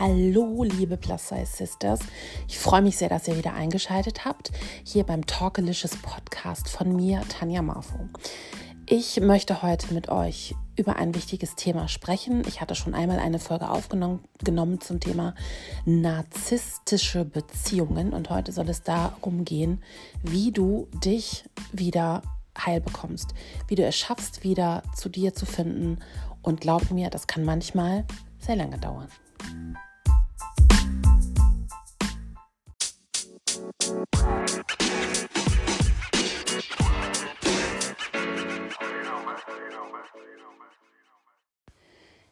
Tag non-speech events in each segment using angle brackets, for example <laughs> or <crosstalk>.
Hallo, liebe Plus Size Sisters. Ich freue mich sehr, dass ihr wieder eingeschaltet habt, hier beim Talkalicious Podcast von mir, Tanja Marfo. Ich möchte heute mit euch über ein wichtiges Thema sprechen. Ich hatte schon einmal eine Folge aufgenommen zum Thema narzisstische Beziehungen und heute soll es darum gehen, wie du dich wieder heil bekommst, wie du es schaffst, wieder zu dir zu finden. Und glaub mir, das kann manchmal sehr lange dauern.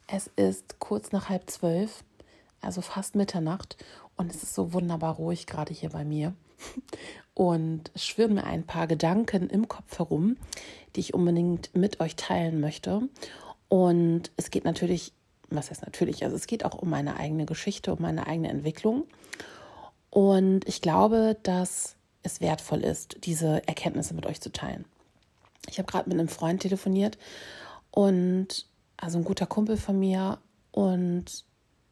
Es ist kurz nach halb zwölf, also fast Mitternacht, und es ist so wunderbar ruhig gerade hier bei mir. Und es schwirren mir ein paar Gedanken im Kopf herum, die ich unbedingt mit euch teilen möchte. Und es geht natürlich, was heißt natürlich, also es geht auch um meine eigene Geschichte, um meine eigene Entwicklung. Und ich glaube, dass es wertvoll ist, diese Erkenntnisse mit euch zu teilen. Ich habe gerade mit einem Freund telefoniert und also ein guter Kumpel von mir und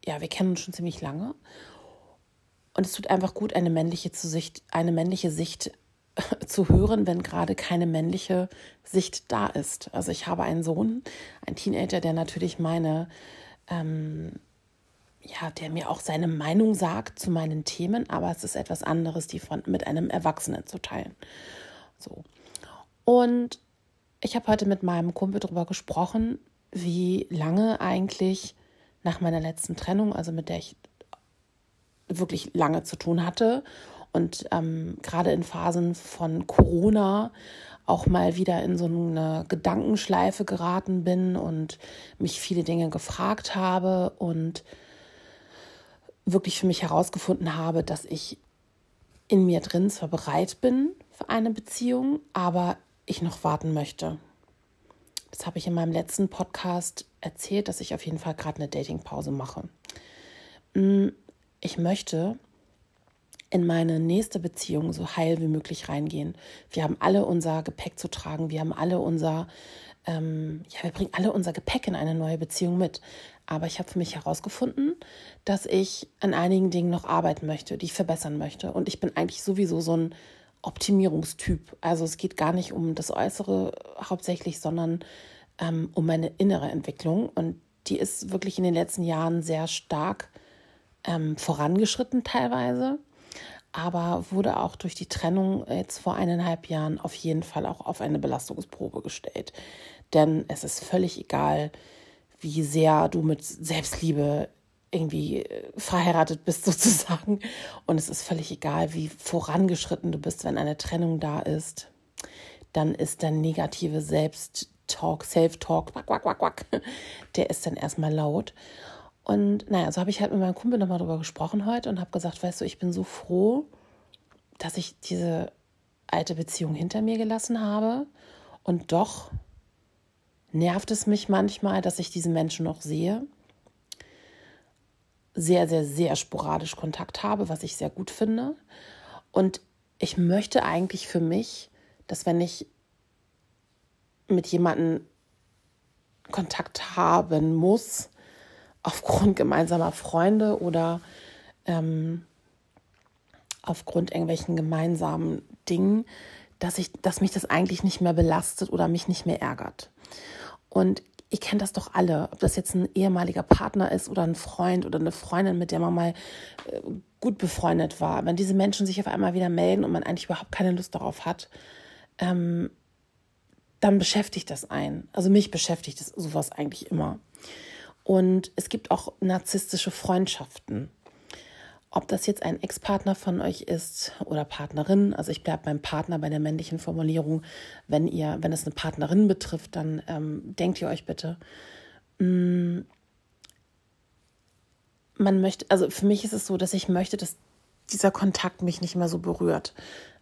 ja, wir kennen uns schon ziemlich lange. Und es tut einfach gut, eine männliche Sicht, eine männliche Sicht <laughs> zu hören, wenn gerade keine männliche Sicht da ist. Also ich habe einen Sohn, einen Teenager, der natürlich meine, ähm, ja, der mir auch seine Meinung sagt zu meinen Themen, aber es ist etwas anderes, die von, mit einem Erwachsenen zu teilen. So. Und ich habe heute mit meinem Kumpel darüber gesprochen, wie lange eigentlich nach meiner letzten Trennung, also mit der ich wirklich lange zu tun hatte und ähm, gerade in Phasen von Corona auch mal wieder in so eine Gedankenschleife geraten bin und mich viele Dinge gefragt habe und wirklich für mich herausgefunden habe, dass ich in mir drin zwar bereit bin für eine Beziehung, aber ich noch warten möchte. Das habe ich in meinem letzten Podcast erzählt, dass ich auf jeden Fall gerade eine Datingpause mache. Mm, ich möchte in meine nächste Beziehung so heil wie möglich reingehen. Wir haben alle unser Gepäck zu tragen. Wir haben alle unser, ähm, ja, wir bringen alle unser Gepäck in eine neue Beziehung mit. Aber ich habe für mich herausgefunden, dass ich an einigen Dingen noch arbeiten möchte, die ich verbessern möchte. Und ich bin eigentlich sowieso so ein Optimierungstyp. Also es geht gar nicht um das Äußere hauptsächlich, sondern ähm, um meine innere Entwicklung. Und die ist wirklich in den letzten Jahren sehr stark ähm, vorangeschritten teilweise, aber wurde auch durch die Trennung jetzt vor eineinhalb Jahren auf jeden Fall auch auf eine Belastungsprobe gestellt. Denn es ist völlig egal, wie sehr du mit Selbstliebe irgendwie äh, verheiratet bist <laughs> sozusagen. Und es ist völlig egal, wie vorangeschritten du bist, wenn eine Trennung da ist. Dann ist der negative Selbsttalk, Self-Talk, <laughs> der ist dann erstmal laut. Und naja, so habe ich halt mit meinem Kumpel nochmal drüber gesprochen heute und habe gesagt, weißt du, ich bin so froh, dass ich diese alte Beziehung hinter mir gelassen habe. Und doch nervt es mich manchmal, dass ich diese Menschen noch sehe sehr, sehr, sehr sporadisch Kontakt habe, was ich sehr gut finde. Und ich möchte eigentlich für mich, dass wenn ich mit jemandem Kontakt haben muss, aufgrund gemeinsamer Freunde oder ähm, aufgrund irgendwelchen gemeinsamen Dingen, dass ich, dass mich das eigentlich nicht mehr belastet oder mich nicht mehr ärgert. Und ihr kennt das doch alle, ob das jetzt ein ehemaliger Partner ist oder ein Freund oder eine Freundin, mit der man mal äh, gut befreundet war. Wenn diese Menschen sich auf einmal wieder melden und man eigentlich überhaupt keine Lust darauf hat, ähm, dann beschäftigt das einen. Also mich beschäftigt das sowas eigentlich immer. Und es gibt auch narzisstische Freundschaften. Ob das jetzt ein Ex-Partner von euch ist oder Partnerin, also ich bleibe beim Partner bei der männlichen Formulierung. Wenn ihr, wenn es eine Partnerin betrifft, dann ähm, denkt ihr euch bitte. Mm, man möchte, also für mich ist es so, dass ich möchte, dass dieser Kontakt mich nicht mehr so berührt.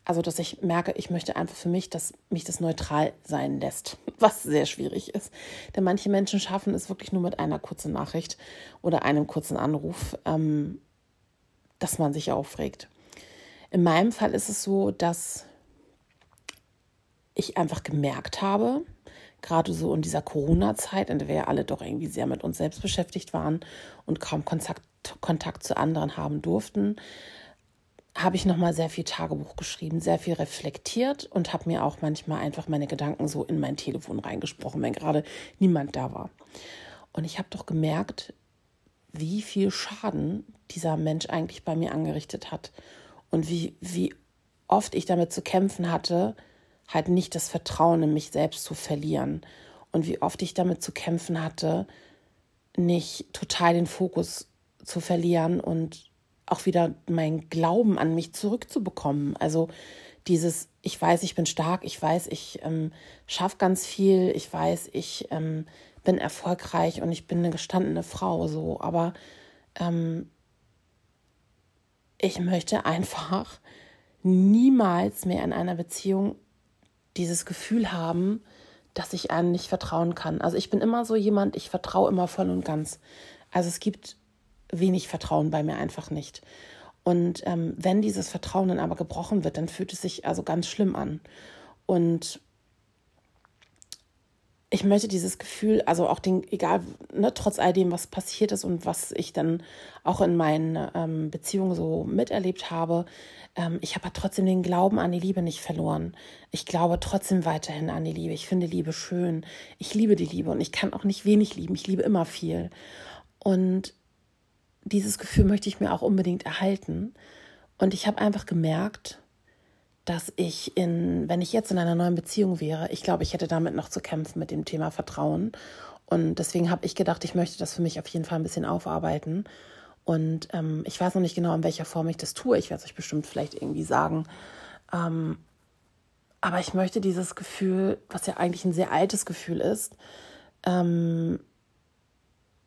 Also, dass ich merke, ich möchte einfach für mich, dass mich das neutral sein lässt, <laughs> was sehr schwierig ist. Denn manche Menschen schaffen es wirklich nur mit einer kurzen Nachricht oder einem kurzen Anruf, ähm, dass man sich aufregt. In meinem Fall ist es so, dass ich einfach gemerkt habe, gerade so in dieser Corona-Zeit, in der wir ja alle doch irgendwie sehr mit uns selbst beschäftigt waren und kaum Kontakt, Kontakt zu anderen haben durften, habe ich nochmal sehr viel Tagebuch geschrieben, sehr viel reflektiert und habe mir auch manchmal einfach meine Gedanken so in mein Telefon reingesprochen, wenn gerade niemand da war. Und ich habe doch gemerkt, wie viel Schaden dieser Mensch eigentlich bei mir angerichtet hat und wie, wie oft ich damit zu kämpfen hatte, halt nicht das Vertrauen in mich selbst zu verlieren und wie oft ich damit zu kämpfen hatte, nicht total den Fokus zu verlieren und auch wieder meinen Glauben an mich zurückzubekommen. Also dieses, ich weiß, ich bin stark, ich weiß, ich ähm, schaffe ganz viel, ich weiß, ich ähm, bin erfolgreich und ich bin eine gestandene Frau, so, aber ähm, ich möchte einfach niemals mehr in einer Beziehung dieses Gefühl haben, dass ich einem nicht vertrauen kann. Also ich bin immer so jemand, ich vertraue immer voll und ganz. Also es gibt wenig Vertrauen bei mir einfach nicht. Und ähm, wenn dieses Vertrauen dann aber gebrochen wird, dann fühlt es sich also ganz schlimm an. Und ich möchte dieses Gefühl, also auch den, egal, ne, trotz all dem, was passiert ist und was ich dann auch in meinen ähm, Beziehungen so miterlebt habe, ähm, ich habe trotzdem den Glauben an die Liebe nicht verloren. Ich glaube trotzdem weiterhin an die Liebe. Ich finde Liebe schön. Ich liebe die Liebe und ich kann auch nicht wenig lieben. Ich liebe immer viel. Und dieses Gefühl möchte ich mir auch unbedingt erhalten. Und ich habe einfach gemerkt, dass ich in, wenn ich jetzt in einer neuen Beziehung wäre, ich glaube, ich hätte damit noch zu kämpfen mit dem Thema Vertrauen. Und deswegen habe ich gedacht, ich möchte das für mich auf jeden Fall ein bisschen aufarbeiten. Und ähm, ich weiß noch nicht genau, in welcher Form ich das tue. Ich werde es euch bestimmt vielleicht irgendwie sagen. Ähm, aber ich möchte dieses Gefühl, was ja eigentlich ein sehr altes Gefühl ist, ähm,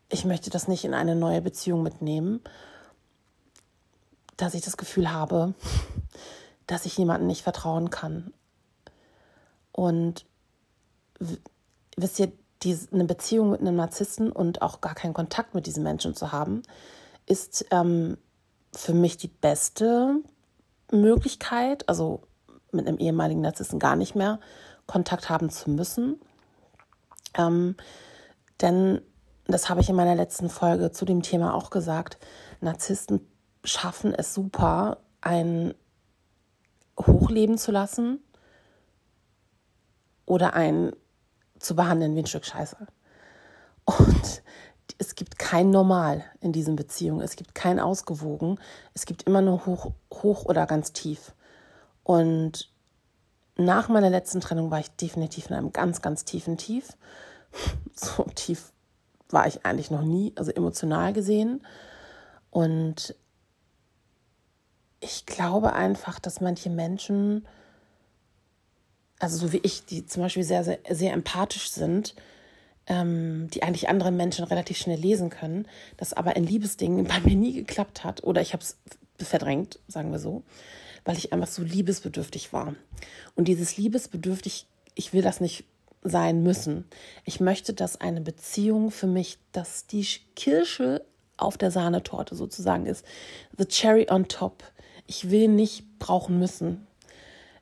ich möchte das nicht in eine neue Beziehung mitnehmen, dass ich das Gefühl habe, dass ich jemandem nicht vertrauen kann. Und wisst ihr, die, eine Beziehung mit einem Narzissten und auch gar keinen Kontakt mit diesen Menschen zu haben, ist ähm, für mich die beste Möglichkeit, also mit einem ehemaligen Narzissten gar nicht mehr Kontakt haben zu müssen. Ähm, denn das habe ich in meiner letzten Folge zu dem Thema auch gesagt, Narzissten schaffen es super, ein hochleben zu lassen oder einen zu behandeln wie ein Stück Scheiße. Und es gibt kein Normal in diesen Beziehungen. Es gibt kein Ausgewogen. Es gibt immer nur hoch, hoch oder ganz tief. Und nach meiner letzten Trennung war ich definitiv in einem ganz, ganz tiefen Tief. <laughs> So tief war ich eigentlich noch nie, also emotional gesehen. Und ich glaube einfach, dass manche Menschen, also so wie ich, die zum Beispiel sehr, sehr, sehr empathisch sind, ähm, die eigentlich andere Menschen relativ schnell lesen können, das aber in Liebesdingen <laughs> bei mir nie geklappt hat oder ich habe es verdrängt, sagen wir so, weil ich einfach so liebesbedürftig war. Und dieses liebesbedürftig, ich will das nicht sein müssen. Ich möchte, dass eine Beziehung für mich, dass die Kirsche auf der Sahnetorte sozusagen ist. The cherry on top. Ich will nicht brauchen müssen.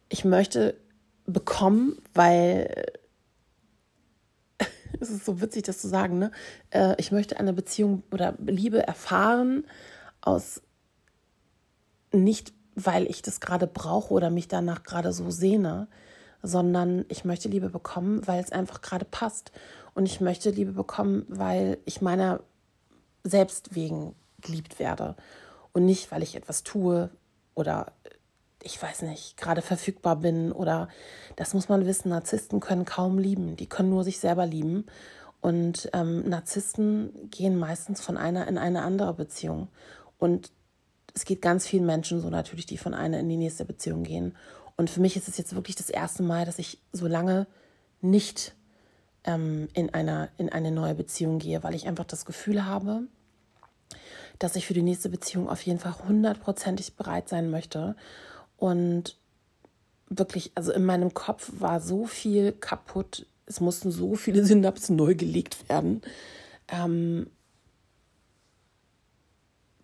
Ich möchte bekommen, weil <laughs> es ist so witzig, das zu sagen, ne? Äh, ich möchte eine Beziehung oder Liebe erfahren aus nicht, weil ich das gerade brauche oder mich danach gerade so sehne, sondern ich möchte Liebe bekommen, weil es einfach gerade passt. Und ich möchte Liebe bekommen, weil ich meiner selbst wegen geliebt werde und nicht, weil ich etwas tue oder ich weiß nicht, gerade verfügbar bin oder das muss man wissen, Narzissten können kaum lieben, die können nur sich selber lieben. Und ähm, Narzissten gehen meistens von einer in eine andere Beziehung. Und es geht ganz vielen Menschen so natürlich, die von einer in die nächste Beziehung gehen. Und für mich ist es jetzt wirklich das erste Mal, dass ich so lange nicht ähm, in, einer, in eine neue Beziehung gehe, weil ich einfach das Gefühl habe, dass ich für die nächste Beziehung auf jeden Fall hundertprozentig bereit sein möchte. Und wirklich, also in meinem Kopf war so viel kaputt. Es mussten so viele Synapsen neu gelegt werden. Ähm,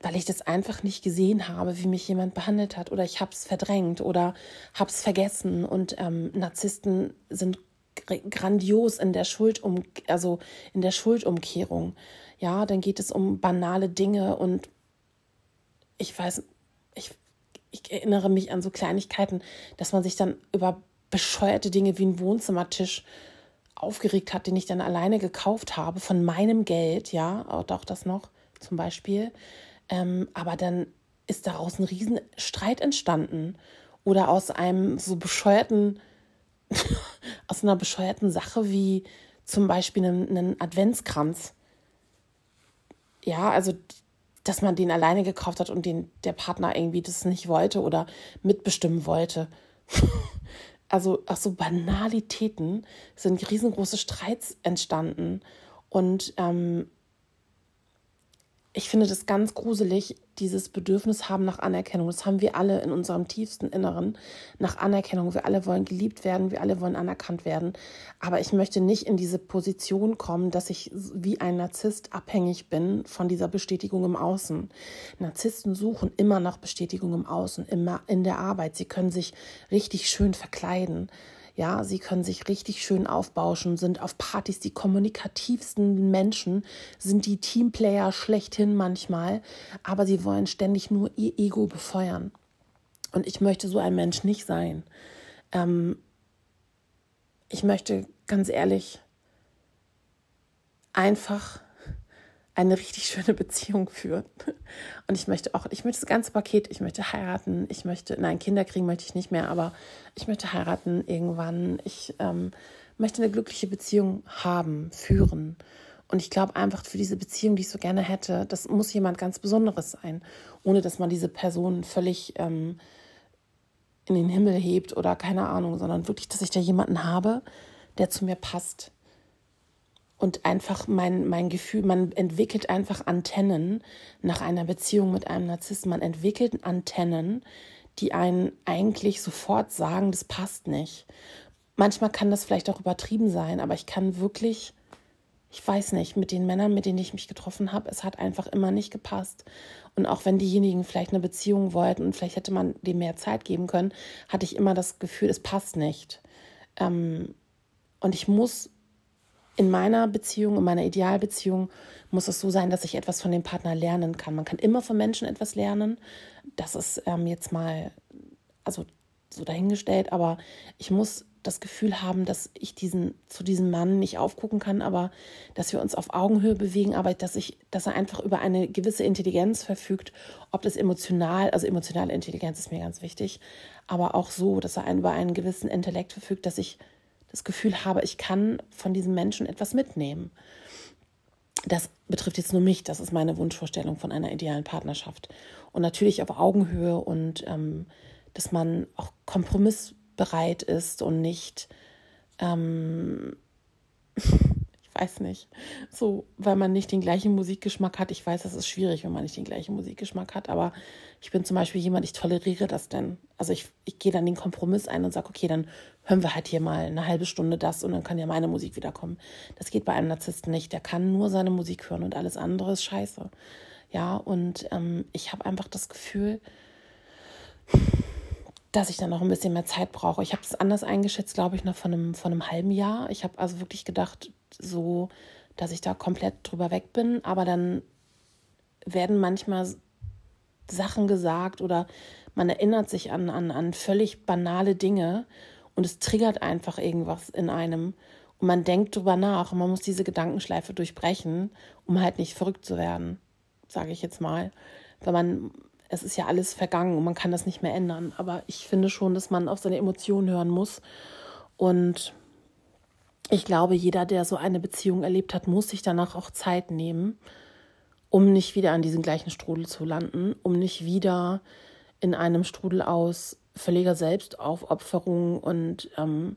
weil ich das einfach nicht gesehen habe, wie mich jemand behandelt hat oder ich habe es verdrängt oder habe es vergessen und ähm, Narzissten sind grandios in der Schuldum also in der Schuldumkehrung. Ja, dann geht es um banale Dinge und ich weiß, ich, ich erinnere mich an so Kleinigkeiten, dass man sich dann über bescheuerte Dinge wie ein Wohnzimmertisch aufgeregt hat, den ich dann alleine gekauft habe, von meinem Geld, ja, auch das noch zum Beispiel. Ähm, aber dann ist daraus ein Riesenstreit entstanden. Oder aus einem so bescheuerten, <laughs> aus einer bescheuerten Sache wie zum Beispiel einen, einen Adventskranz. Ja, also dass man den alleine gekauft hat und den der Partner irgendwie das nicht wollte oder mitbestimmen wollte. <laughs> also aus so Banalitäten sind riesengroße Streits entstanden. Und ähm, ich finde das ganz gruselig, dieses Bedürfnis haben nach Anerkennung. Das haben wir alle in unserem tiefsten Inneren nach Anerkennung. Wir alle wollen geliebt werden, wir alle wollen anerkannt werden. Aber ich möchte nicht in diese Position kommen, dass ich wie ein Narzisst abhängig bin von dieser Bestätigung im Außen. Narzissten suchen immer nach Bestätigung im Außen, immer in der Arbeit. Sie können sich richtig schön verkleiden. Ja, sie können sich richtig schön aufbauschen, sind auf Partys die kommunikativsten Menschen, sind die Teamplayer schlechthin manchmal, aber sie wollen ständig nur ihr Ego befeuern. Und ich möchte so ein Mensch nicht sein. Ähm, ich möchte ganz ehrlich einfach eine richtig schöne Beziehung führen. Und ich möchte auch, ich möchte das ganze Paket, ich möchte heiraten, ich möchte, nein, Kinder kriegen möchte ich nicht mehr, aber ich möchte heiraten irgendwann. Ich ähm, möchte eine glückliche Beziehung haben, führen. Und ich glaube einfach, für diese Beziehung, die ich so gerne hätte, das muss jemand ganz Besonderes sein, ohne dass man diese Person völlig ähm, in den Himmel hebt oder keine Ahnung, sondern wirklich, dass ich da jemanden habe, der zu mir passt, und einfach mein, mein Gefühl, man entwickelt einfach Antennen nach einer Beziehung mit einem Narzissten. Man entwickelt Antennen, die einen eigentlich sofort sagen, das passt nicht. Manchmal kann das vielleicht auch übertrieben sein, aber ich kann wirklich, ich weiß nicht, mit den Männern, mit denen ich mich getroffen habe, es hat einfach immer nicht gepasst. Und auch wenn diejenigen vielleicht eine Beziehung wollten und vielleicht hätte man dem mehr Zeit geben können, hatte ich immer das Gefühl, es passt nicht. Ähm, und ich muss in meiner Beziehung, in meiner Idealbeziehung muss es so sein, dass ich etwas von dem Partner lernen kann. Man kann immer von Menschen etwas lernen. Das ist ähm, jetzt mal, also so dahingestellt, aber ich muss das Gefühl haben, dass ich diesen zu diesem Mann nicht aufgucken kann, aber dass wir uns auf Augenhöhe bewegen, aber dass ich, dass er einfach über eine gewisse Intelligenz verfügt, ob das emotional, also emotionale Intelligenz ist mir ganz wichtig, aber auch so, dass er über einen gewissen Intellekt verfügt, dass ich das Gefühl habe, ich kann von diesem Menschen etwas mitnehmen. Das betrifft jetzt nur mich, das ist meine Wunschvorstellung von einer idealen Partnerschaft. Und natürlich auf Augenhöhe und ähm, dass man auch kompromissbereit ist und nicht ähm, <laughs> weiß nicht. So, weil man nicht den gleichen Musikgeschmack hat. Ich weiß, das ist schwierig, wenn man nicht den gleichen Musikgeschmack hat, aber ich bin zum Beispiel jemand, ich toleriere das denn. Also ich, ich gehe dann den Kompromiss ein und sage, okay, dann hören wir halt hier mal eine halbe Stunde das und dann kann ja meine Musik wiederkommen. Das geht bei einem Narzissten nicht. Der kann nur seine Musik hören und alles andere ist scheiße. Ja, und ähm, ich habe einfach das Gefühl, dass ich dann noch ein bisschen mehr Zeit brauche. Ich habe es anders eingeschätzt, glaube ich, noch von einem, von einem halben Jahr. Ich habe also wirklich gedacht, so, dass ich da komplett drüber weg bin, aber dann werden manchmal Sachen gesagt oder man erinnert sich an, an, an völlig banale Dinge und es triggert einfach irgendwas in einem und man denkt drüber nach und man muss diese Gedankenschleife durchbrechen, um halt nicht verrückt zu werden, sage ich jetzt mal. Weil man, es ist ja alles vergangen und man kann das nicht mehr ändern. Aber ich finde schon, dass man auf seine Emotionen hören muss und ich glaube, jeder, der so eine Beziehung erlebt hat, muss sich danach auch Zeit nehmen, um nicht wieder an diesen gleichen Strudel zu landen, um nicht wieder in einem Strudel aus völliger Selbstaufopferung und ähm,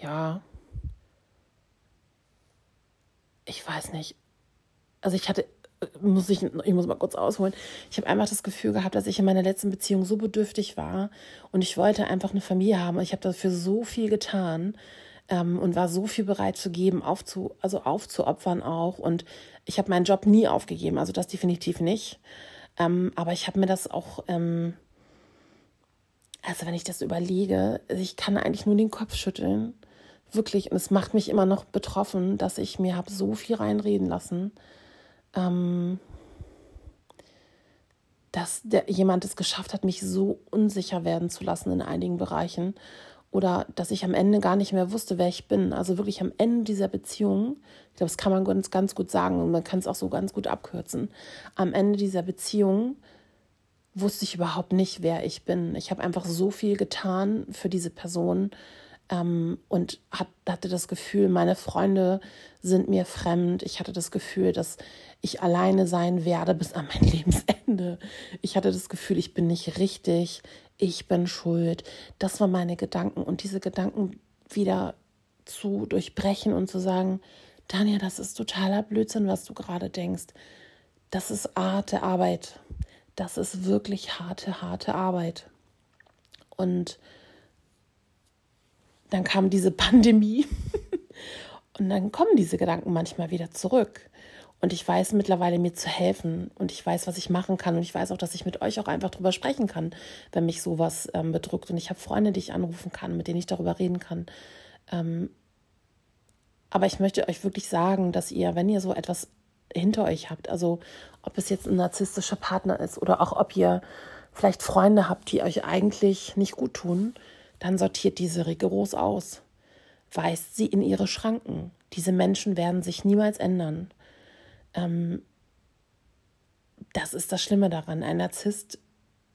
ja, ich weiß nicht. Also ich hatte, muss ich, ich muss mal kurz ausholen. Ich habe einfach das Gefühl gehabt, dass ich in meiner letzten Beziehung so bedürftig war und ich wollte einfach eine Familie haben. Ich habe dafür so viel getan ähm, und war so viel bereit zu geben, aufzu, also aufzuopfern auch. Und ich habe meinen Job nie aufgegeben, also das definitiv nicht. Ähm, aber ich habe mir das auch, ähm, also wenn ich das überlege, ich kann eigentlich nur den Kopf schütteln. Wirklich, und es macht mich immer noch betroffen, dass ich mir habe so viel reinreden lassen. Ähm, dass der, jemand es geschafft hat, mich so unsicher werden zu lassen in einigen Bereichen oder dass ich am Ende gar nicht mehr wusste, wer ich bin. Also wirklich am Ende dieser Beziehung, ich glaube, das kann man ganz, ganz gut sagen und man kann es auch so ganz gut abkürzen. Am Ende dieser Beziehung wusste ich überhaupt nicht, wer ich bin. Ich habe einfach so viel getan für diese Person ähm, und hat, hatte das Gefühl, meine Freunde sind mir fremd. Ich hatte das Gefühl, dass ich alleine sein werde bis an mein <laughs> Lebensende. Ich hatte das Gefühl, ich bin nicht richtig, ich bin schuld. Das waren meine Gedanken und diese Gedanken wieder zu durchbrechen und zu sagen, Daniel, das ist totaler Blödsinn, was du gerade denkst. Das ist harte Arbeit. Das ist wirklich harte, harte Arbeit. Und dann kam diese Pandemie <laughs> und dann kommen diese Gedanken manchmal wieder zurück. Und ich weiß mittlerweile, mir zu helfen. Und ich weiß, was ich machen kann. Und ich weiß auch, dass ich mit euch auch einfach drüber sprechen kann, wenn mich sowas ähm, bedrückt. Und ich habe Freunde, die ich anrufen kann, mit denen ich darüber reden kann. Ähm, aber ich möchte euch wirklich sagen, dass ihr, wenn ihr so etwas hinter euch habt, also ob es jetzt ein narzisstischer Partner ist oder auch ob ihr vielleicht Freunde habt, die euch eigentlich nicht gut tun, dann sortiert diese rigoros aus. Weist sie in ihre Schranken. Diese Menschen werden sich niemals ändern. Ähm, das ist das Schlimme daran. Ein Narzisst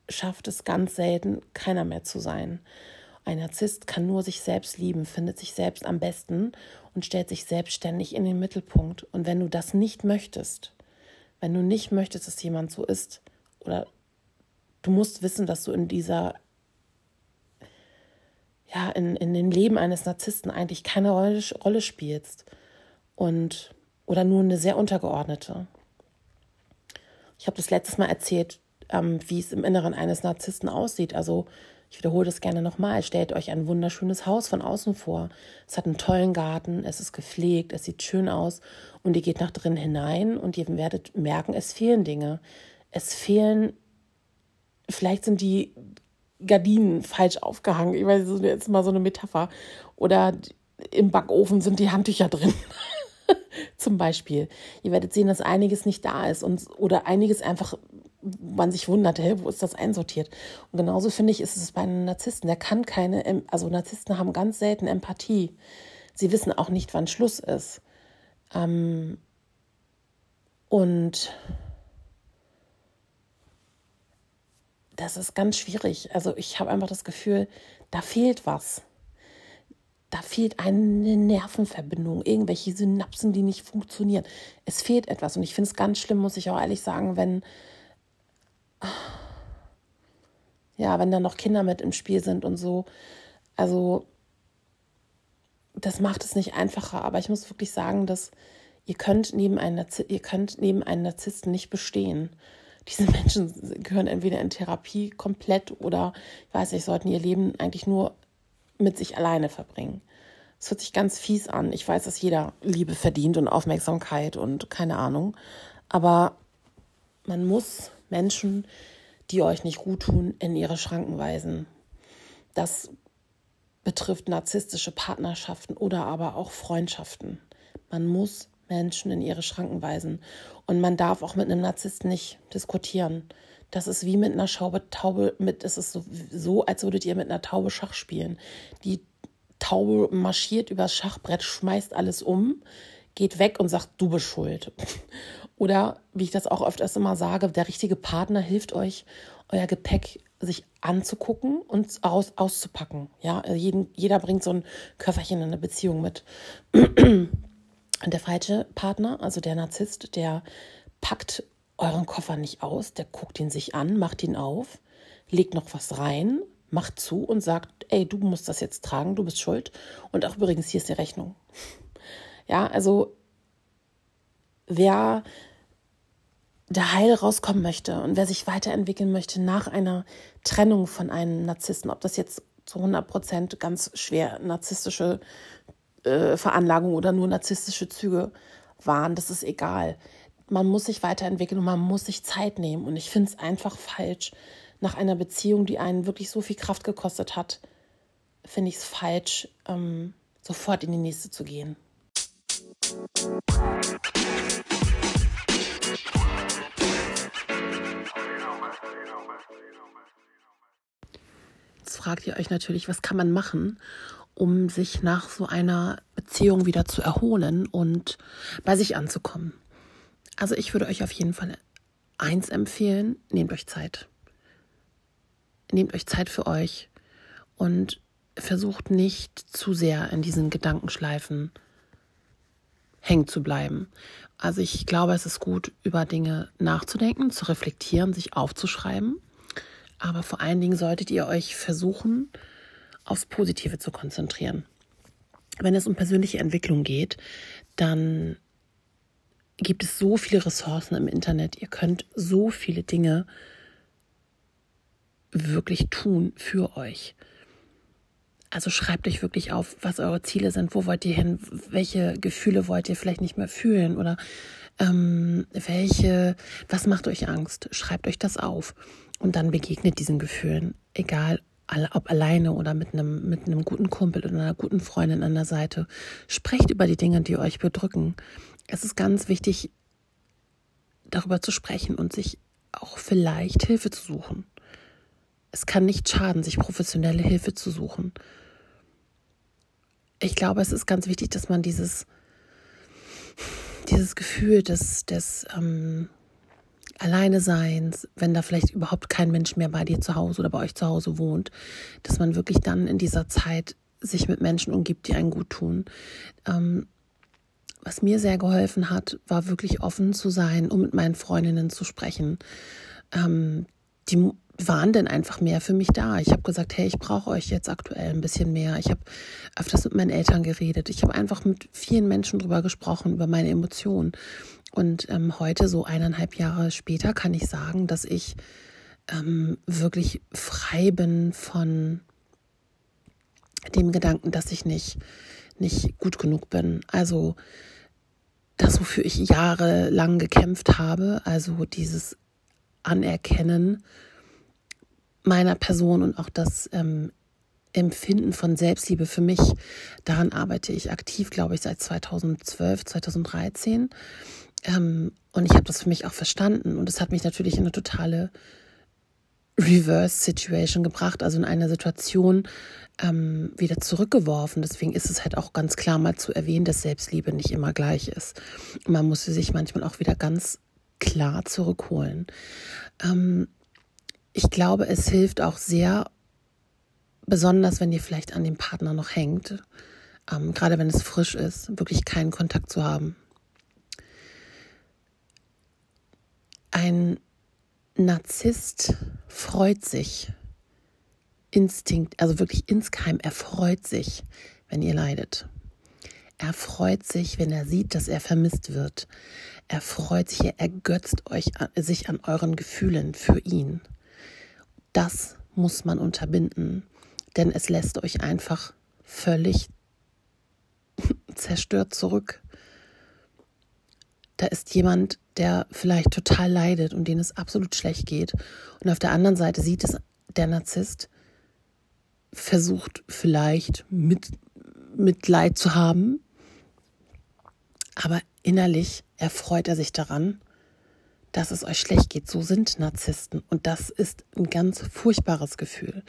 schafft es ganz selten, keiner mehr zu sein. Ein Narzisst kann nur sich selbst lieben, findet sich selbst am besten und stellt sich selbstständig in den Mittelpunkt. Und wenn du das nicht möchtest, wenn du nicht möchtest, dass jemand so ist, oder du musst wissen, dass du in dieser, ja, in, in dem Leben eines Narzissten eigentlich keine Rolle, Rolle spielst. Und oder nur eine sehr untergeordnete. Ich habe das letztes Mal erzählt, ähm, wie es im Inneren eines Narzissten aussieht. Also ich wiederhole das gerne nochmal. Stellt euch ein wunderschönes Haus von außen vor. Es hat einen tollen Garten, es ist gepflegt, es sieht schön aus und ihr geht nach drin hinein und ihr werdet merken, es fehlen Dinge. Es fehlen, vielleicht sind die Gardinen falsch aufgehangen. Ich weiß, das ist jetzt mal so eine Metapher. Oder im Backofen sind die Handtücher drin. <laughs> <laughs> Zum Beispiel. Ihr werdet sehen, dass einiges nicht da ist und, oder einiges einfach, man sich wundert, hey, wo ist das einsortiert? Und genauso finde ich, ist es bei einem Narzissten. Der kann keine, also Narzissten haben ganz selten Empathie. Sie wissen auch nicht, wann Schluss ist. Ähm, und das ist ganz schwierig. Also ich habe einfach das Gefühl, da fehlt was da fehlt eine Nervenverbindung, irgendwelche Synapsen, die nicht funktionieren. Es fehlt etwas und ich finde es ganz schlimm, muss ich auch ehrlich sagen, wenn ja, wenn da noch Kinder mit im Spiel sind und so. Also das macht es nicht einfacher, aber ich muss wirklich sagen, dass ihr könnt neben einem, ihr könnt neben einem Narzissten nicht bestehen. Diese Menschen gehören entweder in Therapie komplett oder ich weiß nicht, sollten ihr Leben eigentlich nur mit sich alleine verbringen. Es hört sich ganz fies an. Ich weiß, dass jeder Liebe verdient und Aufmerksamkeit und keine Ahnung. Aber man muss Menschen, die euch nicht gut tun, in ihre Schranken weisen. Das betrifft narzisstische Partnerschaften oder aber auch Freundschaften. Man muss Menschen in ihre Schranken weisen. Und man darf auch mit einem Narzissten nicht diskutieren. Das ist wie mit einer Schaube, Taube, mit, es ist so, so, als würdet ihr mit einer Taube Schach spielen. Die Taube marschiert übers Schachbrett, schmeißt alles um, geht weg und sagt, du bist schuld. <laughs> Oder, wie ich das auch öfters immer sage, der richtige Partner hilft euch, euer Gepäck sich anzugucken und aus, auszupacken. Ja, also jeden, jeder bringt so ein Köfferchen in eine Beziehung mit. <clears throat> Und der falsche Partner, also der Narzisst, der packt euren Koffer nicht aus, der guckt ihn sich an, macht ihn auf, legt noch was rein, macht zu und sagt, ey, du musst das jetzt tragen, du bist schuld. Und auch übrigens, hier ist die Rechnung. Ja, also wer da heil rauskommen möchte und wer sich weiterentwickeln möchte nach einer Trennung von einem Narzissten, ob das jetzt zu 100 Prozent ganz schwer narzisstische äh, Veranlagung oder nur narzisstische Züge waren, das ist egal man muss sich weiterentwickeln und man muss sich Zeit nehmen. Und ich finde es einfach falsch, nach einer Beziehung, die einen wirklich so viel Kraft gekostet hat, finde ich es falsch, ähm, sofort in die nächste zu gehen. Jetzt fragt ihr euch natürlich, was kann man machen, um sich nach so einer Beziehung wieder zu erholen und bei sich anzukommen. Also ich würde euch auf jeden Fall eins empfehlen, nehmt euch Zeit. Nehmt euch Zeit für euch und versucht nicht zu sehr in diesen Gedankenschleifen hängen zu bleiben. Also ich glaube, es ist gut, über Dinge nachzudenken, zu reflektieren, sich aufzuschreiben. Aber vor allen Dingen solltet ihr euch versuchen, aufs Positive zu konzentrieren. Wenn es um persönliche Entwicklung geht, dann gibt es so viele Ressourcen im Internet. Ihr könnt so viele Dinge wirklich tun für euch. Also schreibt euch wirklich auf, was eure Ziele sind, wo wollt ihr hin, welche Gefühle wollt ihr vielleicht nicht mehr fühlen oder ähm, welche, was macht euch Angst? Schreibt euch das auf und dann begegnet diesen Gefühlen, egal ob alleine oder mit einem, mit einem guten Kumpel oder einer guten Freundin an der Seite. Sprecht über die Dinge, die euch bedrücken. Es ist ganz wichtig, darüber zu sprechen und sich auch vielleicht Hilfe zu suchen. Es kann nicht schaden, sich professionelle Hilfe zu suchen ich glaube, es ist ganz wichtig, dass man dieses, dieses Gefühl des, des ähm, Alleineseins, wenn da vielleicht überhaupt kein Mensch mehr bei dir zu Hause oder bei euch zu Hause wohnt, dass man wirklich dann in dieser Zeit sich mit Menschen umgibt, die einen gut tun. Ähm, was mir sehr geholfen hat, war wirklich offen zu sein, um mit meinen Freundinnen zu sprechen. Ähm, die waren denn einfach mehr für mich da. Ich habe gesagt, hey, ich brauche euch jetzt aktuell ein bisschen mehr. Ich habe öfters mit meinen Eltern geredet. Ich habe einfach mit vielen Menschen drüber gesprochen, über meine Emotionen. Und ähm, heute, so eineinhalb Jahre später, kann ich sagen, dass ich ähm, wirklich frei bin von dem Gedanken, dass ich nicht, nicht gut genug bin. Also das, wofür ich jahrelang gekämpft habe, also dieses Anerkennen meiner Person und auch das ähm, Empfinden von Selbstliebe für mich, daran arbeite ich aktiv, glaube ich, seit 2012, 2013. Ähm, und ich habe das für mich auch verstanden. Und es hat mich natürlich in eine totale Reverse-Situation gebracht, also in eine Situation ähm, wieder zurückgeworfen. Deswegen ist es halt auch ganz klar mal zu erwähnen, dass Selbstliebe nicht immer gleich ist. Man muss sie sich manchmal auch wieder ganz klar zurückholen. Ähm, ich glaube, es hilft auch sehr, besonders wenn ihr vielleicht an dem Partner noch hängt, ähm, gerade wenn es frisch ist, wirklich keinen Kontakt zu haben. Ein Narzisst freut sich, Instinkt, also wirklich insgeheim, er freut sich, wenn ihr leidet. Er freut sich, wenn er sieht, dass er vermisst wird. Er freut sich, er ergötzt euch, sich an euren Gefühlen für ihn. Das muss man unterbinden, denn es lässt euch einfach völlig <laughs> zerstört zurück. Da ist jemand, der vielleicht total leidet und dem es absolut schlecht geht. Und auf der anderen Seite sieht es der Narzisst, versucht vielleicht mit, Mitleid zu haben, aber innerlich erfreut er sich daran dass es euch schlecht geht. So sind Narzissten. Und das ist ein ganz furchtbares Gefühl.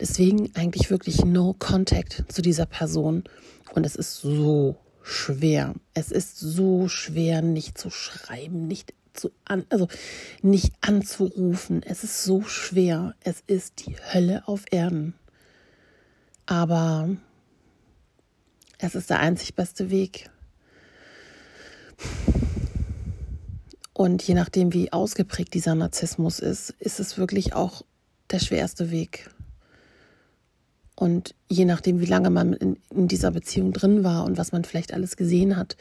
Deswegen eigentlich wirklich no contact zu dieser Person. Und es ist so schwer. Es ist so schwer, nicht zu schreiben, nicht zu an, also nicht anzurufen. Es ist so schwer. Es ist die Hölle auf Erden. Aber es ist der einzig beste Weg. Und je nachdem, wie ausgeprägt dieser Narzissmus ist, ist es wirklich auch der schwerste Weg. Und je nachdem, wie lange man in, in, dieser Beziehung drin war und was man vielleicht alles gesehen hat,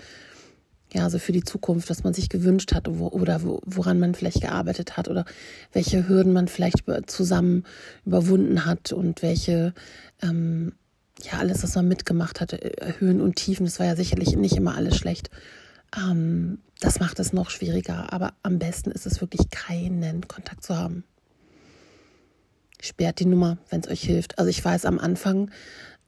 ja, also für die Zukunft, was man sich gewünscht hat oder wo, woran man vielleicht gearbeitet hat oder welche Hürden man vielleicht zusammen überwunden hat und welche, ähm, ja, alles, was man mitgemacht hat, äh, Höhen und Tiefen, das war ja sicherlich nicht immer alles schlecht. Ähm, das macht es noch schwieriger, aber am besten ist es wirklich keinen Kontakt zu haben. Sperrt die Nummer, wenn es euch hilft. Also ich weiß, am Anfang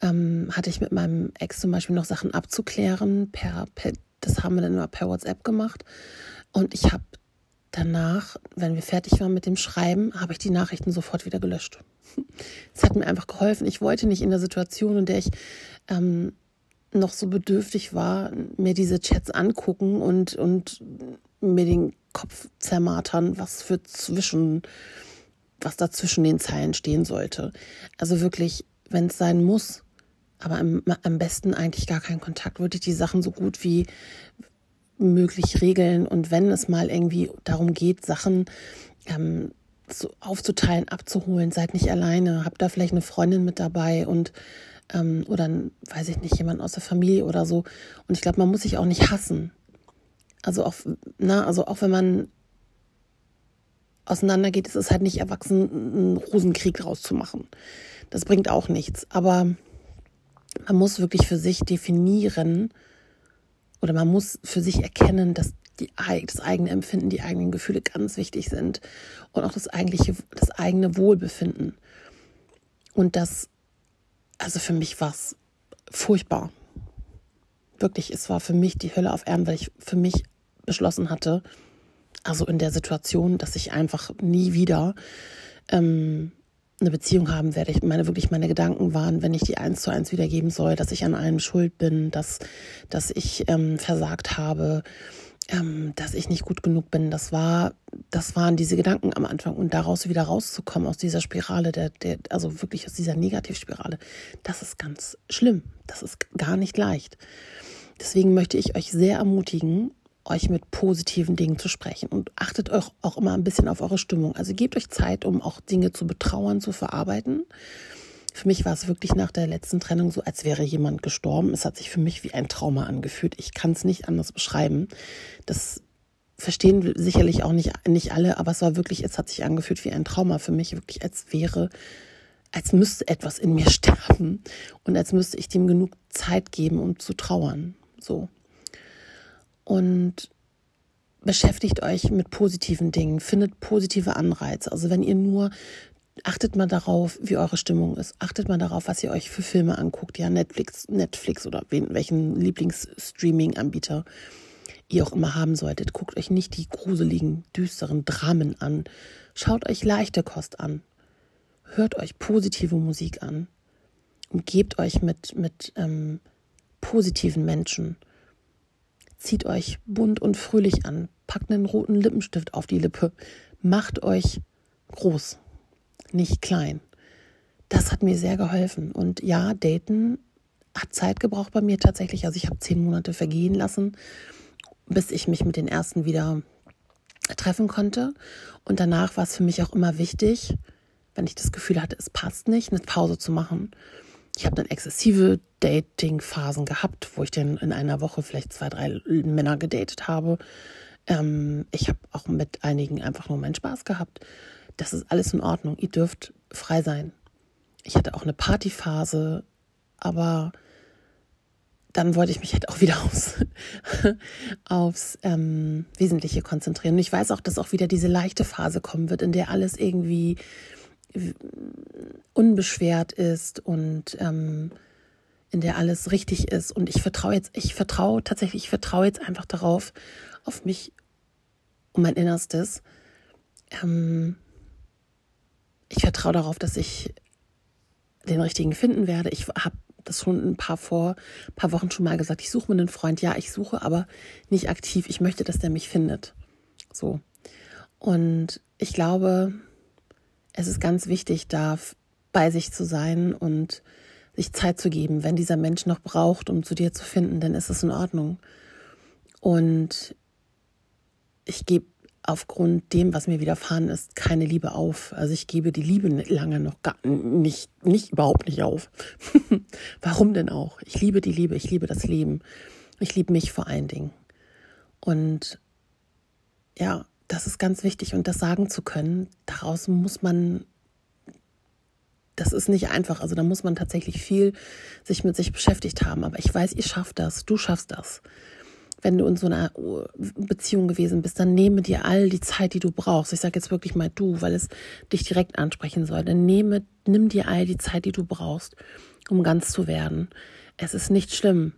ähm, hatte ich mit meinem Ex zum Beispiel noch Sachen abzuklären. Per, per, das haben wir dann immer per WhatsApp gemacht. Und ich habe danach, wenn wir fertig waren mit dem Schreiben, habe ich die Nachrichten sofort wieder gelöscht. <laughs> Es hat mir einfach geholfen. Ich wollte nicht in der Situation, in der ich ähm, noch so bedürftig war, mir diese Chats angucken und, und mir den Kopf zermartern, was für zwischen, was da zwischen den Zeilen stehen sollte. Also wirklich, wenn es sein muss, aber am, am besten eigentlich gar keinen Kontakt, würde ich die Sachen so gut wie möglich regeln. Und wenn es mal irgendwie darum geht, Sachen ähm, so aufzuteilen, abzuholen, seid nicht alleine, habt da vielleicht eine Freundin mit dabei und ähm, oder weiß ich nicht, jemand aus der Familie oder so. Und ich glaube, man muss sich auch nicht hassen. Also auch, na, also auch wenn man auseinandergeht, ist es halt nicht erwachsen, einen Rosenkrieg rauszumachen. Das bringt auch nichts. Aber man muss wirklich für sich definieren oder man muss für sich erkennen, dass die, das eigene Empfinden, die eigenen Gefühle ganz wichtig sind und auch das eigentliche, das eigene Wohlbefinden. Und das, also für mich war es furchtbar. Wirklich, es war für mich die Hölle auf Erden, weil ich für mich beschlossen hatte, also in der Situation, dass ich einfach nie wieder ähm, eine Beziehung haben werde. Ich meine, wirklich meine Gedanken waren, wenn ich die eins zu eins wiedergeben soll, dass ich an allem schuld bin, dass, dass ich ähm, versagt habe, ähm, dass ich nicht gut genug bin. Das war, das waren diese Gedanken am Anfang. Und daraus wieder rauszukommen aus dieser Spirale, der, der, also wirklich aus dieser Negativspirale, das ist ganz schlimm. Das ist gar nicht leicht. Deswegen möchte ich euch sehr ermutigen, euch mit positiven Dingen zu sprechen und achtet euch auch immer ein bisschen auf eure Stimmung. Also gebt euch Zeit, um auch Dinge zu betrauern, zu verarbeiten. Für mich war es wirklich nach der letzten Trennung so, als wäre jemand gestorben. Es hat sich für mich wie ein Trauma angefühlt. Ich kann es nicht anders beschreiben. Das verstehen sicherlich auch nicht, nicht alle, aber es war wirklich, es hat sich angefühlt wie ein Trauma für mich, wirklich als wäre, als müsste etwas in mir <laughs> sterben und als müsste ich dem genug Zeit geben, um zu trauern. So und beschäftigt euch mit positiven Dingen, findet positive Anreize. Also wenn ihr nur achtet mal darauf, wie eure Stimmung ist. Achtet mal darauf, was ihr euch für Filme anguckt. Ja, Netflix, Netflix oder wen, welchen Lieblingsstreaming-Anbieter ihr auch immer haben solltet. Guckt euch nicht die gruseligen, düsteren Dramen an. Schaut euch leichte Kost an. Hört euch positive Musik an. Und gebt euch mit, mit ähm, positiven Menschen. Zieht euch bunt und fröhlich an, packt einen roten Lippenstift auf die Lippe, macht euch groß, nicht klein. Das hat mir sehr geholfen. Und ja, Daten hat Zeit gebraucht bei mir tatsächlich. Also ich habe zehn Monate vergehen lassen, bis ich mich mit den ersten wieder treffen konnte. Und danach war es für mich auch immer wichtig, wenn ich das Gefühl hatte, es passt nicht, eine Pause zu machen ich habe dann exzessive Dating-Phasen gehabt, wo ich dann in einer Woche vielleicht zwei, drei Männer gedatet habe. Ähm, ich habe auch mit einigen einfach nur meinen Spaß gehabt. Das ist alles in Ordnung. Ihr dürft frei sein. Ich hatte auch eine Partyphase, aber dann wollte ich mich halt auch wieder <laughs> aufs, aufs ähm, Wesentliche konzentrieren. Und ich weiß auch, dass auch wieder diese leichte Phase kommen wird, in der alles irgendwie unbeschwert ist und ähm, in der alles richtig ist. Und ich vertraue jetzt, ich vertraue tatsächlich, ich vertraue jetzt einfach darauf, auf mich und mein Innerstes. Ähm, ich vertraue darauf, dass ich den richtigen finden werde. Ich habe das schon ein paar vor paar Wochen schon mal gesagt. Ich suche mir einen Freund. Ja, ich suche, aber nicht aktiv. Ich möchte, dass der mich findet. So. Und ich glaube, es ist ganz wichtig, da bei sich zu sein und sich Zeit zu geben. Wenn dieser Mensch noch braucht, um zu dir zu finden, dann ist es in Ordnung. Und ich gebe aufgrund dem, was mir widerfahren ist, keine Liebe auf. Also ich gebe die Liebe lange noch gar nicht, nicht überhaupt nicht auf. <laughs> Warum denn auch? Ich liebe die Liebe, ich liebe das Leben. Ich liebe mich vor allen Dingen. Und ja, das ist ganz wichtig und das sagen zu können, daraus muss man, das ist nicht einfach, also da muss man tatsächlich viel sich mit sich beschäftigt haben, aber ich weiß, ihr schafft das, du schaffst das. Wenn du in so einer Beziehung gewesen bist, dann nehme dir all die Zeit, die du brauchst. Ich sage jetzt wirklich mal du, weil es dich direkt ansprechen soll. Dann nehme, nimm dir all die Zeit, die du brauchst, um ganz zu werden. Es ist nicht schlimm,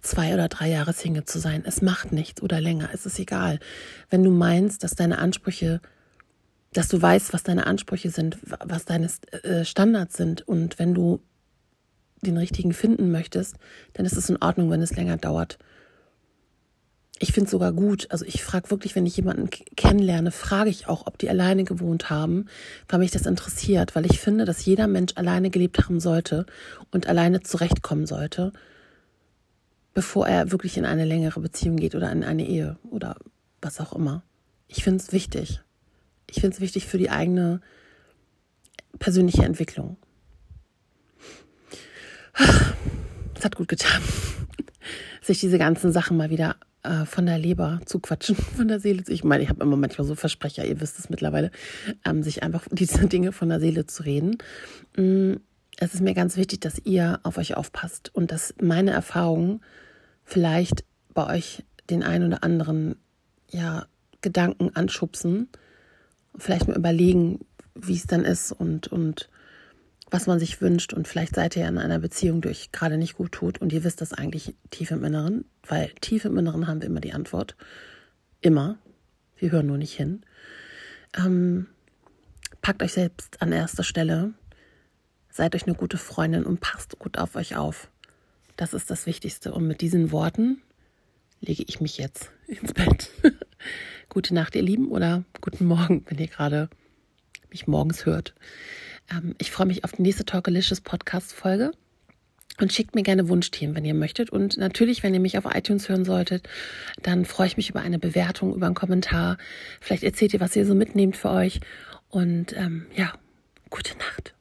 zwei oder drei Jahre Single zu sein. Es macht nichts oder länger, es ist egal. Wenn du meinst, dass deine Ansprüche, dass du weißt, was deine Ansprüche sind, was deine äh, Standards sind und wenn du den richtigen finden möchtest, dann ist es in Ordnung, wenn es länger dauert. Ich finde es sogar gut. Also ich frage wirklich, wenn ich jemanden kennenlerne, frage ich auch, ob die alleine gewohnt haben, weil mich das interessiert, weil ich finde, dass jeder Mensch alleine gelebt haben sollte und alleine zurechtkommen sollte bevor er wirklich in eine längere Beziehung geht oder in eine Ehe oder was auch immer. Ich finde es wichtig. Ich finde es wichtig für die eigene persönliche Entwicklung. Es hat gut getan, <laughs> sich diese ganzen Sachen mal wieder äh, von der Leber zu quatschen, <laughs> von der Seele. Ich meine, ich habe immer manchmal so Versprecher, ihr wisst es mittlerweile, ähm, sich einfach <laughs> diese Dinge von der Seele zu reden. Mm, es ist mir ganz wichtig, dass ihr auf euch aufpasst und dass meine Erfahrungen vielleicht bei euch den einen oder anderen ja, Gedanken anschubsen, vielleicht mal überlegen, wie es dann ist und, und was man sich wünscht. Und vielleicht seid ihr in einer Beziehung, die euch gerade nicht gut tut und ihr wisst das eigentlich tief im Inneren, weil tief im Inneren haben wir immer die Antwort. Immer. Wir hören nur nicht hin. Ähm, packt euch selbst an erster Stelle. Seid euch eine gute Freundin und passt gut auf euch auf. Das ist das Wichtigste. Und mit diesen Worten lege ich mich jetzt ins Bett. <laughs> Gute Nacht, ihr Lieben, oder guten Morgen, wenn ihr gerade mich morgens hört. Ähm, ich freue mich auf die nächste Talkalicious Podcast-Folge. Und schickt mir gerne Wunschthemen, wenn ihr möchtet. Und natürlich, wenn ihr mich auf iTunes hören solltet, dann freue ich mich über eine Bewertung, über einen Kommentar. Vielleicht erzählt ihr, was ihr so mitnehmt für euch. Und ähm, ja, gute Nacht.